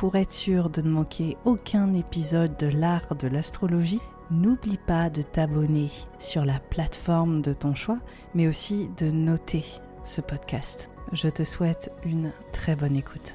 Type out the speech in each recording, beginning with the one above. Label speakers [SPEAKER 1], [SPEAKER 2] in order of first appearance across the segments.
[SPEAKER 1] Pour être sûr de ne manquer aucun épisode de l'art de l'astrologie, n'oublie pas de t'abonner sur la plateforme de ton choix, mais aussi de noter ce podcast. Je te souhaite une très bonne écoute.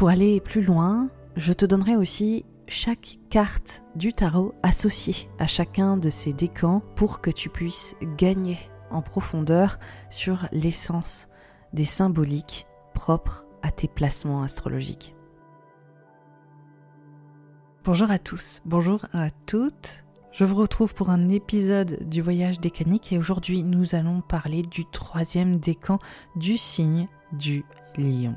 [SPEAKER 1] Pour aller plus loin, je te donnerai aussi chaque carte du tarot associée à chacun de ces décans pour que tu puisses gagner en profondeur sur l'essence des symboliques propres à tes placements astrologiques. Bonjour à tous, bonjour à toutes. Je vous retrouve pour un épisode du voyage décanique et aujourd'hui nous allons parler du troisième décan du signe du lion.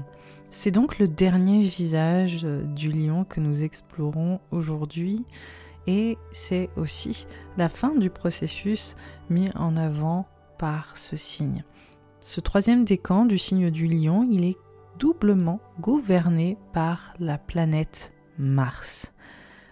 [SPEAKER 1] C'est donc le dernier visage euh, du lion que nous explorons aujourd'hui et c'est aussi la fin du processus mis en avant par ce signe. Ce troisième décan du signe du lion, il est doublement gouverné par la planète Mars.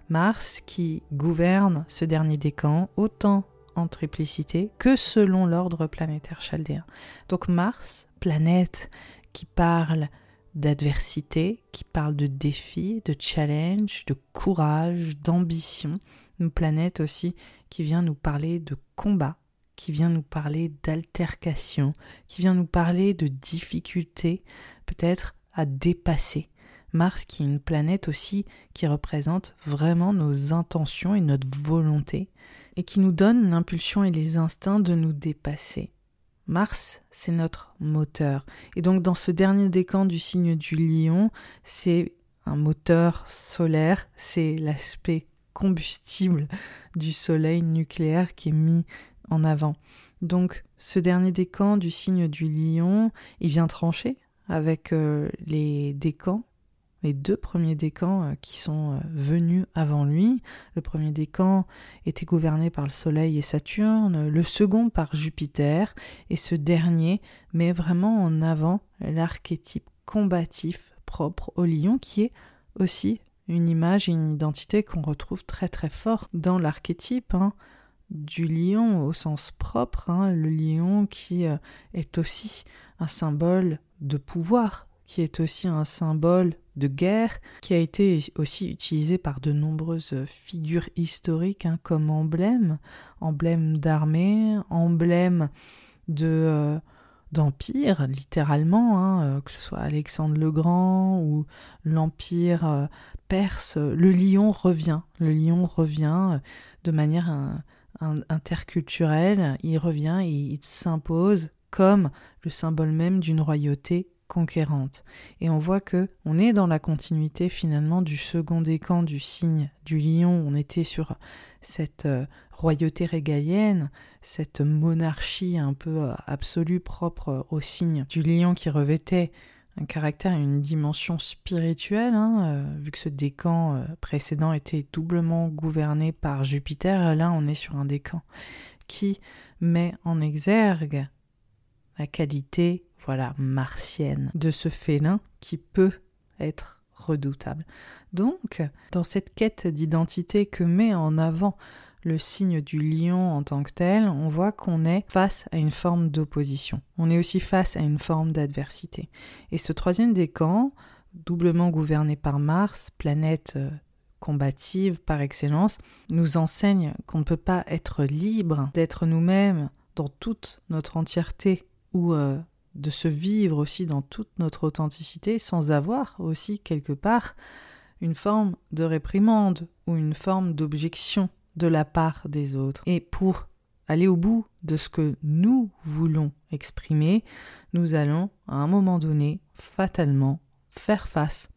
[SPEAKER 1] Mars qui gouverne ce dernier décan autant en triplicité que selon l'ordre planétaire chaldéen. Donc Mars, planète qui parle d'adversité, qui parle de défis, de challenge, de courage, d'ambition. Une planète aussi qui vient nous parler de combat, qui vient nous parler d'altercation, qui vient nous parler de difficultés, peut-être à dépasser. Mars qui est une planète aussi qui représente vraiment nos intentions et notre volonté, et qui nous donne l'impulsion et les instincts de nous dépasser. Mars, c'est notre moteur. Et donc dans ce dernier décan du signe du lion, c'est un moteur solaire, c'est l'aspect combustible du soleil nucléaire qui est mis en avant. Donc ce dernier décan du signe du lion, il vient trancher avec euh, les décans les deux premiers décans euh, qui sont euh, venus avant lui. Le premier décan était gouverné par le Soleil et Saturne, le second par Jupiter, et ce dernier met vraiment en avant l'archétype combatif propre au lion, qui est aussi une image et une identité qu'on retrouve très très fort dans l'archétype. Hein. du lion au sens propre, hein, le lion qui euh, est aussi un symbole de pouvoir, qui est aussi un symbole de guerre, qui a été aussi utilisé par de nombreuses figures historiques hein, comme emblème, emblème d'armée, emblème de euh, d'empire, littéralement, hein, euh, que ce soit Alexandre le Grand ou l'empire perse, le lion revient, le lion revient de manière interculturel, il revient et il s'impose comme le symbole même d'une royauté conquérante. Et on voit que on est dans la continuité finalement du second décan du signe du lion. On était sur cette euh, royauté régalienne, cette monarchie un peu euh, absolue propre au signe du lion qui revêtait un caractère et une dimension spirituelle, hein, euh, vu que ce décan euh, précédent était doublement gouverné par Jupiter, là on est sur un décan qui met en exergue la qualité voilà martienne de ce félin qui peut être redoutable. Donc, dans cette quête d'identité que met en avant le signe du lion en tant que tel, on voit qu'on est face à une forme d'opposition. On est aussi face à une forme d'adversité. Et ce troisième décan, doublement gouverné par Mars, planète euh, combative par excellence, nous enseigne qu'on ne peut pas être libre d'être nous-mêmes dans toute notre entièreté ou euh, de se vivre aussi dans toute notre authenticité sans avoir aussi quelque part une forme de réprimande ou une forme d'objection de la part des autres. Et pour aller au bout de ce que nous voulons exprimer, nous allons, à un moment donné, fatalement faire face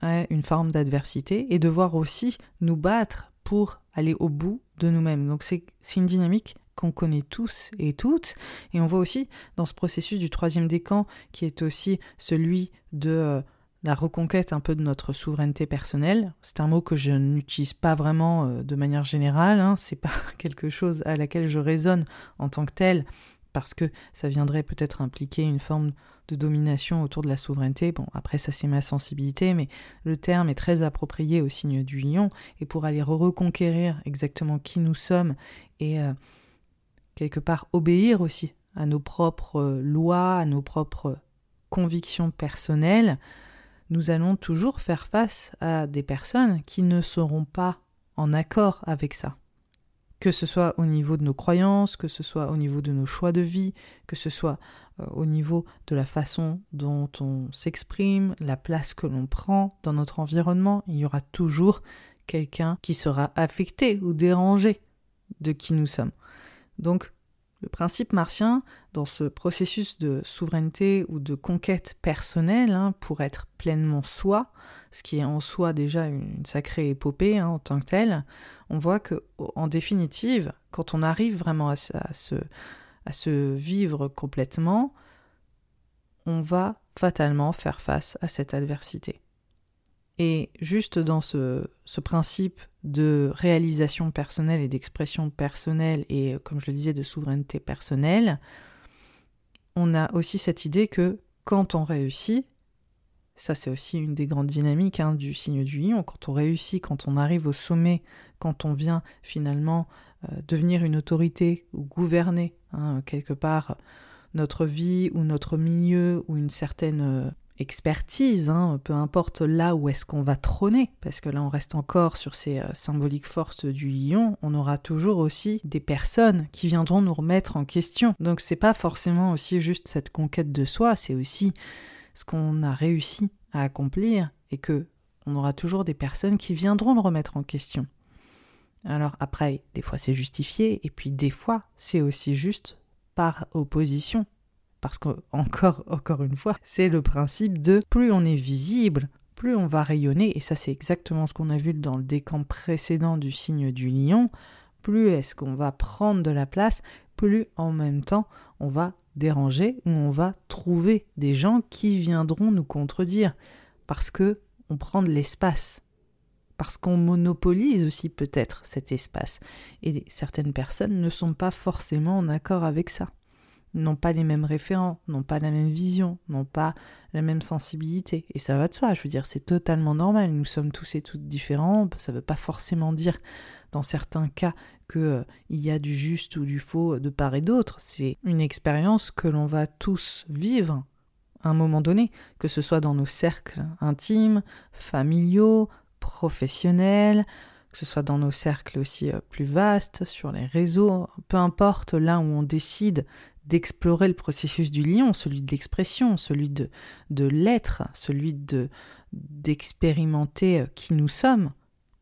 [SPEAKER 1] à une forme d'adversité et devoir aussi nous battre pour aller au bout de nous-mêmes. Donc c'est une dynamique qu'on connaît tous et toutes, et on voit aussi dans ce processus du troisième décan, qui est aussi celui de euh, la reconquête un peu de notre souveraineté personnelle. C'est un mot que je n'utilise pas vraiment euh, de manière générale, hein. c'est pas quelque chose à laquelle je raisonne en tant que tel, parce que ça viendrait peut-être impliquer une forme de domination autour de la souveraineté. Bon, après ça c'est ma sensibilité, mais le terme est très approprié au signe du lion, et pour aller reconquérir exactement qui nous sommes, et euh, quelque part obéir aussi à nos propres euh, lois, à nos propres convictions personnelles, nous allons toujours faire face à des personnes qui ne seront pas en accord avec ça. Que ce soit au niveau de nos croyances, que ce soit au niveau de nos choix de vie, que ce soit euh, au niveau de la façon dont on s'exprime, la place que l'on prend dans notre environnement, il y aura toujours quelqu'un qui sera affecté ou dérangé de qui nous sommes. Donc le principe martien, dans ce processus de souveraineté ou de conquête personnelle, hein, pour être pleinement soi, ce qui est en soi déjà une sacrée épopée hein, en tant que telle, on voit que, en définitive, quand on arrive vraiment à, se, à se vivre complètement, on va fatalement faire face à cette adversité. Et juste dans ce, principe de réalisation personnelle et d'expression personnelle et, comme je le disais, de souveraineté personnelle, on a aussi cette idée que quand on réussit, ça c'est aussi une des grandes dynamiques hein, du signe du lion, quand on réussit, quand on arrive au sommet, quand on vient finalement euh, devenir une autorité ou gouverner hein, quelque part notre vie ou notre milieu ou une certaine euh, expertise, hein, peu importe là où est-ce qu'on va trôner, parce que là on reste encore sur ces euh, symboliques fortes du lion, on aura toujours aussi des personnes qui viendront nous remettre en question. Donc c'est pas forcément aussi juste cette conquête de soi, c'est aussi ce qu'on a réussi à accomplir et que on aura toujours des personnes qui viendront le remettre en question. Alors après, des fois c'est justifié et puis des fois c'est aussi juste par opposition parce qu'encore, encore une fois, c'est le principe de plus on est visible, plus on va rayonner, et ça c'est exactement ce qu'on a vu dans le décamp précédent du signe du lion, plus est-ce qu'on va prendre de la place, plus en même temps on va déranger ou on va trouver des gens qui viendront nous contredire, parce que on prend de l'espace, parce qu'on monopolise aussi peut-être cet espace, et certaines personnes ne sont pas forcément en accord avec ça n'ont pas les mêmes référents, n'ont pas la même vision, n'ont pas la même sensibilité. Et ça va de soi, je veux dire, c'est totalement normal. Nous sommes tous et toutes différents. Ça ne veut pas forcément dire, dans certains cas, qu'il il y a du juste ou du faux de part et d'autre. C'est une expérience que l'on va tous vivre à un moment donné, que ce soit dans nos cercles intimes, familiaux, professionnels, que ce soit dans nos cercles aussi euh, plus vastes, sur les réseaux, peu importe là où on décide d'explorer le processus du lion, celui de l'expression, celui de, l'être, celui de d'expérimenter euh, qui nous sommes,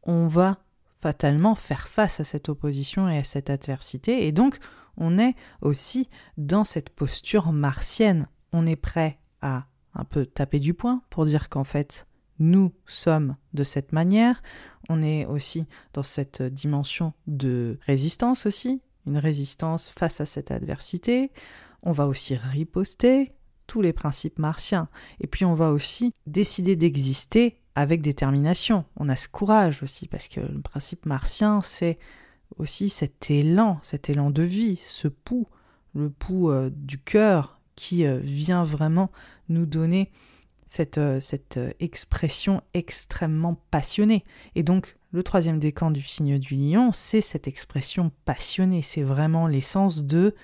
[SPEAKER 1] on va fatalement faire face à cette opposition et à cette adversité, et donc on est aussi dans cette posture martienne. On est prêt à un peu taper du poing pour dire qu'en fait, nous sommes de cette manière. On est aussi dans cette dimension de résistance aussi, une résistance face à cette adversité. On va aussi riposter tous les principes martiens. Et puis on va aussi décider d'exister avec détermination. On a ce courage aussi, parce que le principe martien, c'est aussi cet élan, cet élan de vie, ce pouls, le pouls euh, du cœur qui euh, vient vraiment nous donner cette, euh, cette expression extrêmement passionnée. Et donc, le troisième décan du signe du lion, c'est cette expression passionnée, c'est vraiment l'essence de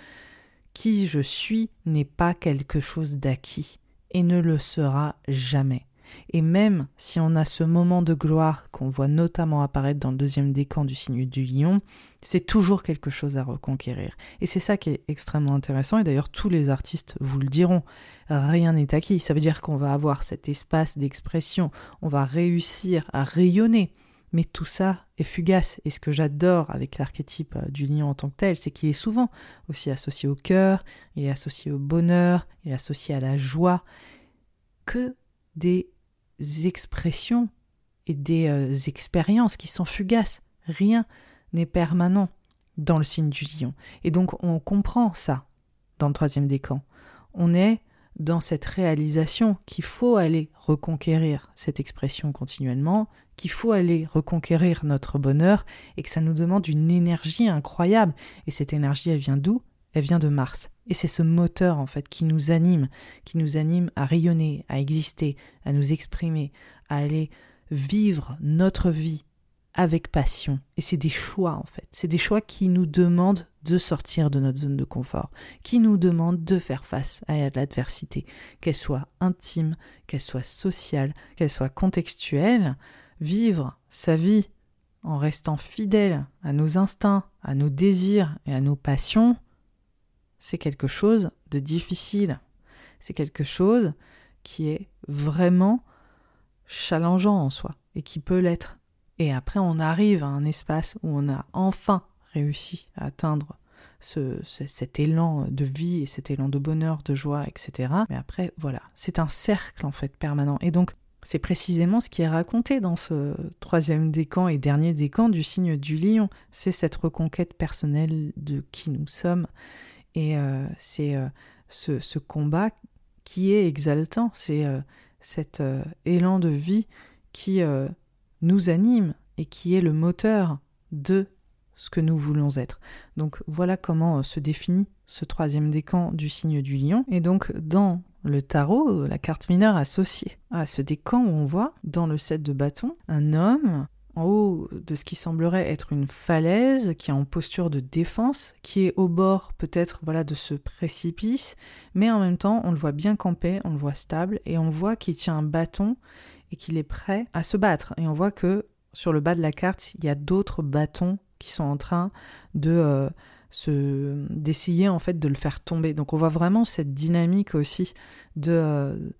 [SPEAKER 1] qui je suis n'est pas quelque chose d'acquis et ne le sera jamais. Et même si on a ce moment de gloire qu'on voit notamment apparaître dans le deuxième décan du signe du lion, c'est toujours quelque chose à reconquérir. Et c'est ça qui est extrêmement intéressant, et d'ailleurs tous les artistes vous le diront, rien n'est acquis. Ça veut dire qu'on va avoir cet espace d'expression, on va réussir à rayonner. Mais tout ça est fugace. Et ce que j'adore avec l'archétype euh, du lion en tant que tel, c'est qu'il est souvent aussi associé au cœur, il est associé au bonheur, il est associé à la joie, que des expressions et des euh, expériences qui sont fugaces. Rien n'est permanent dans le signe du lion. Et donc on comprend ça dans le troisième décan. On est dans cette réalisation qu'il faut aller reconquérir cette expression continuellement, qu'il faut aller reconquérir notre bonheur et que ça nous demande une énergie incroyable. Et cette énergie, elle vient d'où? Elle vient de Mars. Et c'est ce moteur, en fait, qui nous anime, qui nous anime à rayonner, à exister, à nous exprimer, à aller vivre notre vie avec passion. Et c'est des choix, en fait. C'est des choix qui nous demandent de sortir de notre zone de confort, qui nous demandent de faire face à l'adversité, qu'elle soit intime, qu'elle soit sociale, qu'elle soit contextuelle. Vivre sa vie en restant fidèle à nos instincts, à nos désirs et à nos passions, c'est quelque chose de difficile. C'est quelque chose qui est vraiment challengeant en soi et qui peut l'être. Et après, on arrive à un espace où on a enfin réussi à atteindre ce, cet élan de vie et cet élan de bonheur, de joie, etc. Mais après, voilà, c'est un cercle en fait permanent. Et donc, c'est précisément ce qui est raconté dans ce troisième décan et dernier décan du signe du lion. C'est cette reconquête personnelle de qui nous sommes et euh, c'est euh, ce, combat qui est exaltant, c'est euh, cet élan de vie qui nous anime et qui est le moteur de ce que nous voulons être. Donc voilà comment se définit ce troisième décan du signe du lion. Et donc dans le tarot, la carte mineure associée à ce décan où on voit dans le set de bâton un homme en haut de ce qui semblerait être une falaise, qui est en posture de défense, qui est au bord peut-être de ce précipice, mais en même temps on le voit bien campé, on le voit stable, et on voit qu'il tient un bâton et qu'il est prêt à se battre. Et on voit que sur le bas de la carte, il y a d'autres bâtons qui sont en train de euh, se d'essayer en fait de le faire tomber. Donc on voit vraiment cette dynamique aussi de euh,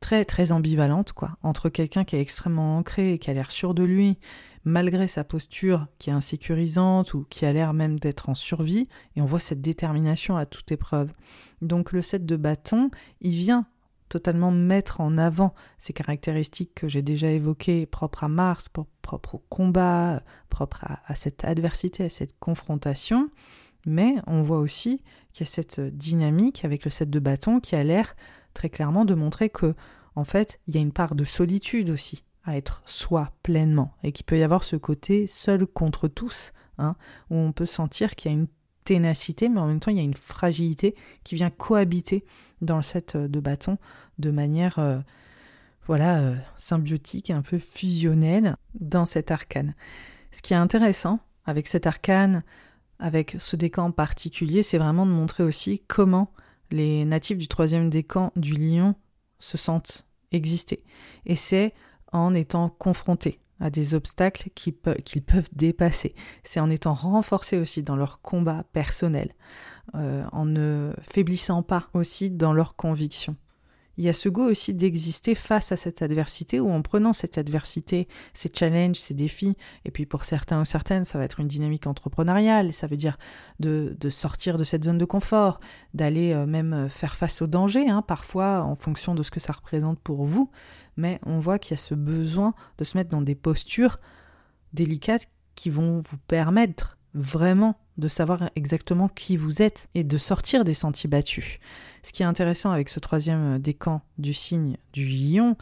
[SPEAKER 1] très très ambivalente quoi entre quelqu'un qui est extrêmement ancré et qui a l'air sûr de lui malgré sa posture qui est insécurisante ou qui a l'air même d'être en survie et on voit cette détermination à toute épreuve. Donc le set de bâton, il vient totalement mettre en avant ces caractéristiques que j'ai déjà évoquées, propres à Mars, propres au combat, propres à, cette adversité, à cette confrontation, mais on voit aussi qu'il y a cette dynamique avec le set de bâton qui a l'air très clairement de montrer que, en fait, il y a une part de solitude aussi à être soi pleinement et qu'il peut y avoir ce côté seul contre tous, hein, où on peut sentir qu'il y a une ténacité, mais en même temps il y a une fragilité qui vient cohabiter dans le set de bâton de manière euh, voilà euh, symbiotique, un peu fusionnelle dans cet arcane. Ce qui est intéressant avec cet arcane, avec ce décan en particulier, c'est vraiment de montrer aussi comment les natifs du troisième décan du lion se sentent exister. Et c'est en étant confrontés à des obstacles qu'ils peuvent dépasser. C'est en étant renforcés aussi dans leur combat personnel, euh, en ne faiblissant pas aussi dans leurs convictions il y a ce goût aussi d'exister face à cette adversité ou en prenant cette adversité, ces challenges, ces défis. Et puis pour certains ou certaines, ça va être une dynamique entrepreneuriale. Ça veut dire de, sortir de cette zone de confort, d'aller euh, même euh, faire face au danger, hein, parfois en fonction de ce que ça représente pour vous. Mais on voit qu'il y a ce besoin de se mettre dans des postures délicates qui vont vous permettre vraiment de savoir exactement qui vous êtes et de sortir des sentiers battus. Ce qui est intéressant avec ce troisième décan du signe du lion,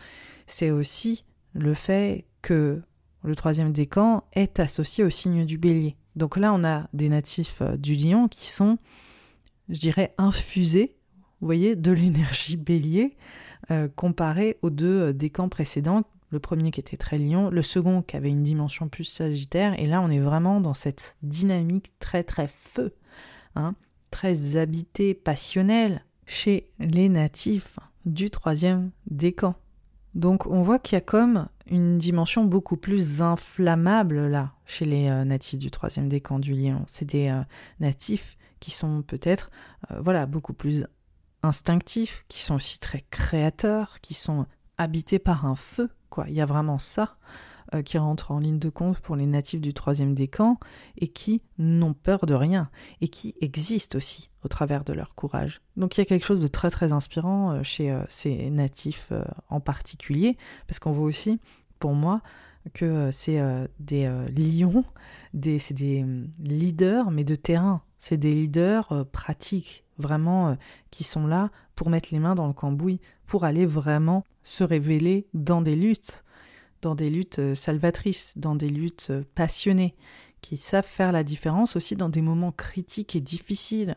[SPEAKER 1] c'est aussi le fait que le troisième décan est associé au signe du bélier. Donc là, on a des natifs euh, du lion qui sont, je dirais, infusés, voyez, de l'énergie bélier, euh, comparé aux deux euh, décans précédents. Le premier qui était très lion, le second qui avait une dimension plus sagittaire, et là on est vraiment dans cette dynamique très très feu, hein, très habité, passionnelle, chez les natifs du troisième décan. Donc on voit qu'il y a comme une dimension beaucoup plus inflammable là chez les euh, natifs du troisième décan du lion. C'est des euh, natifs qui sont peut-être euh, voilà beaucoup plus instinctifs, qui sont aussi très créateurs, qui sont habités par un feu quoi. Il y a vraiment ça. Euh, qui rentrent en ligne de compte pour les natifs du troisième décan et qui n'ont peur de rien et qui existent aussi au travers de leur courage. Donc il y a quelque chose de très très inspirant euh, chez euh, ces natifs en particulier parce qu'on voit aussi, pour moi, que c'est des lions, des, c'est des leaders mais de terrain. C'est des leaders pratiques, vraiment, qui sont là pour mettre les mains dans le cambouis, pour aller vraiment se révéler dans des luttes dans des luttes euh, salvatrices, dans des luttes euh, passionnées, qui savent faire la différence aussi dans des moments critiques et difficiles,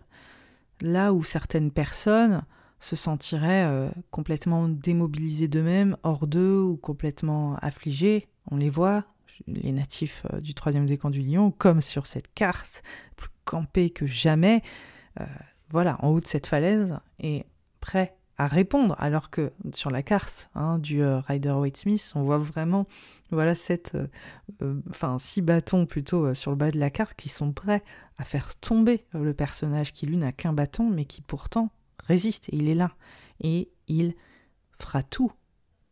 [SPEAKER 1] là où certaines personnes se sentiraient euh, complètement démobilisées d'eux-mêmes, hors d'eux ou complètement affligées. On les voit, les natifs du troisième décan du lion, comme sur cette carte, plus campés que jamais, voilà, en haut de cette falaise, et prêts répondre, alors que sur la carte hein, du euh, Rider Waite Smith, on voit vraiment voilà cette, euh, euh, enfin six bâtons plutôt sur le bas de la carte qui sont prêts à faire tomber le personnage qui lui n'a qu'un bâton, mais qui pourtant résiste. Et il est là. Et il fera tout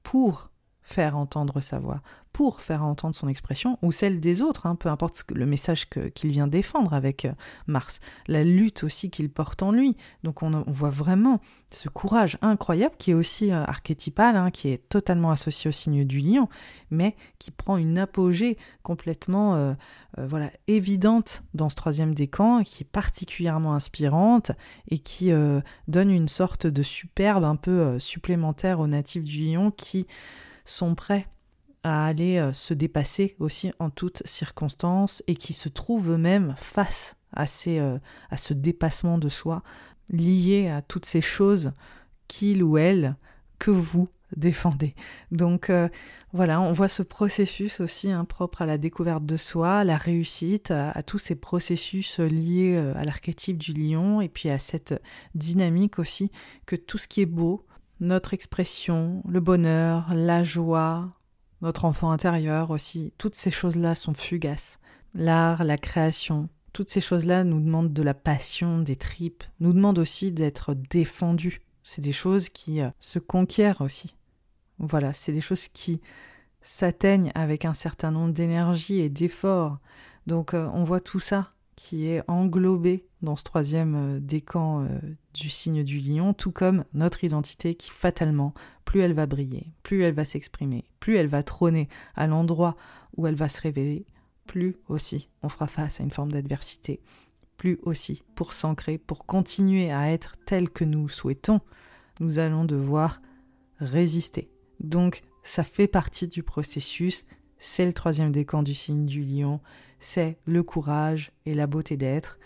[SPEAKER 1] pour faire entendre sa voix, pour faire entendre son expression, ou celle des autres, hein, peu importe le message qu'il vient défendre avec euh, Mars, la lutte aussi qu'il porte en lui. Donc on, voit vraiment ce courage incroyable qui est aussi euh, archétypal, hein, qui est totalement associé au signe du lion, mais qui prend une apogée complètement euh, voilà évidente dans ce troisième décan, qui est particulièrement inspirante et qui donne une sorte de superbe un peu supplémentaire aux natifs du lion qui sont prêts à aller euh, se dépasser aussi en toutes circonstances et qui se trouvent eux-mêmes face euh, à ce dépassement de soi lié à toutes ces choses qu'il ou elle que vous défendez. Donc euh, voilà, on voit ce processus aussi hein, propre à la découverte de soi, à la réussite, à, tous ces processus liés à l'archétype du lion et puis à cette dynamique aussi que tout ce qui est beau, notre expression, le bonheur, la joie, notre enfant intérieur aussi, toutes ces choses-là sont fugaces. L'art, la création, toutes ces choses-là nous demandent de la passion, des tripes, nous demandent aussi d'être défendus. C'est des choses qui euh, se conquièrent aussi. Voilà, c'est des choses qui s'atteignent avec un certain nombre d'énergie et d'efforts. Donc euh, on voit tout ça qui est englobé dans ce troisième euh, décan euh, du signe du lion, tout comme notre identité qui fatalement, plus elle va briller, plus elle va s'exprimer, plus elle va trôner à l'endroit où elle va se révéler, plus aussi on fera face à une forme d'adversité, plus aussi pour s'ancrer, pour continuer à être tel que nous souhaitons, nous allons devoir résister. Donc ça fait partie du processus, c'est le troisième décan du signe du lion, c'est le courage et la beauté d'être.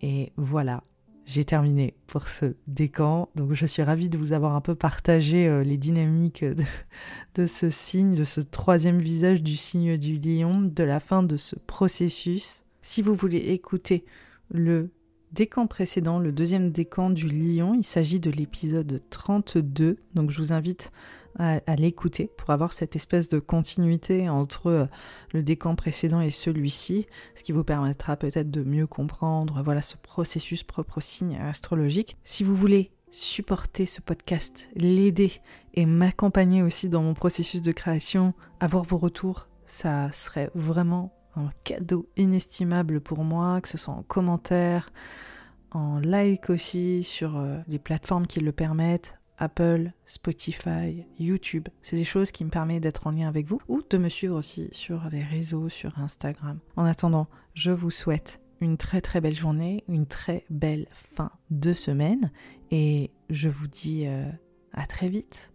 [SPEAKER 1] Et voilà, j'ai terminé pour ce décan. Donc je suis ravie de vous avoir un peu partagé euh, les dynamiques de, ce signe, de ce troisième visage du signe du lion, de la fin de ce processus. Si vous voulez écouter le décan précédent, le deuxième décan du lion, il s'agit de l'épisode 32, donc je vous invite à, l'écouter pour avoir cette espèce de continuité entre euh, le décan précédent et celui-ci, ce qui vous permettra peut-être de mieux comprendre voilà ce processus propre au signe astrologique. Si vous voulez supporter ce podcast, l'aider et m'accompagner aussi dans mon processus de création, avoir vos retours, ça serait vraiment un cadeau inestimable pour moi, que ce soit en commentaire, en like aussi sur euh, les plateformes qui le permettent, Apple, Spotify, YouTube. C'est des choses qui me permettent d'être en lien avec vous ou de me suivre aussi sur les réseaux, sur Instagram. En attendant, je vous souhaite une très très belle journée, une très belle fin de semaine et je vous dis euh, à très vite.